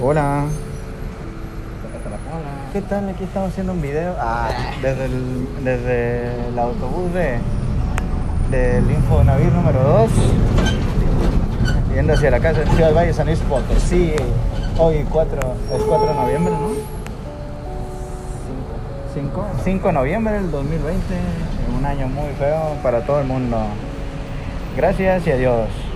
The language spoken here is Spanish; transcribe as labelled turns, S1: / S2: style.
S1: Hola. ¿Qué tal? Aquí estamos haciendo un video. Ah, ah. desde el, desde el autobús de del Infonavir número 2. Yendo hacia la casa de Ciudad del Valle, San Luis Potosí. Hoy 4, es 4 de noviembre, ¿no? 5. 5 de noviembre del 2020. Un año muy feo para todo el mundo. Gracias y adiós.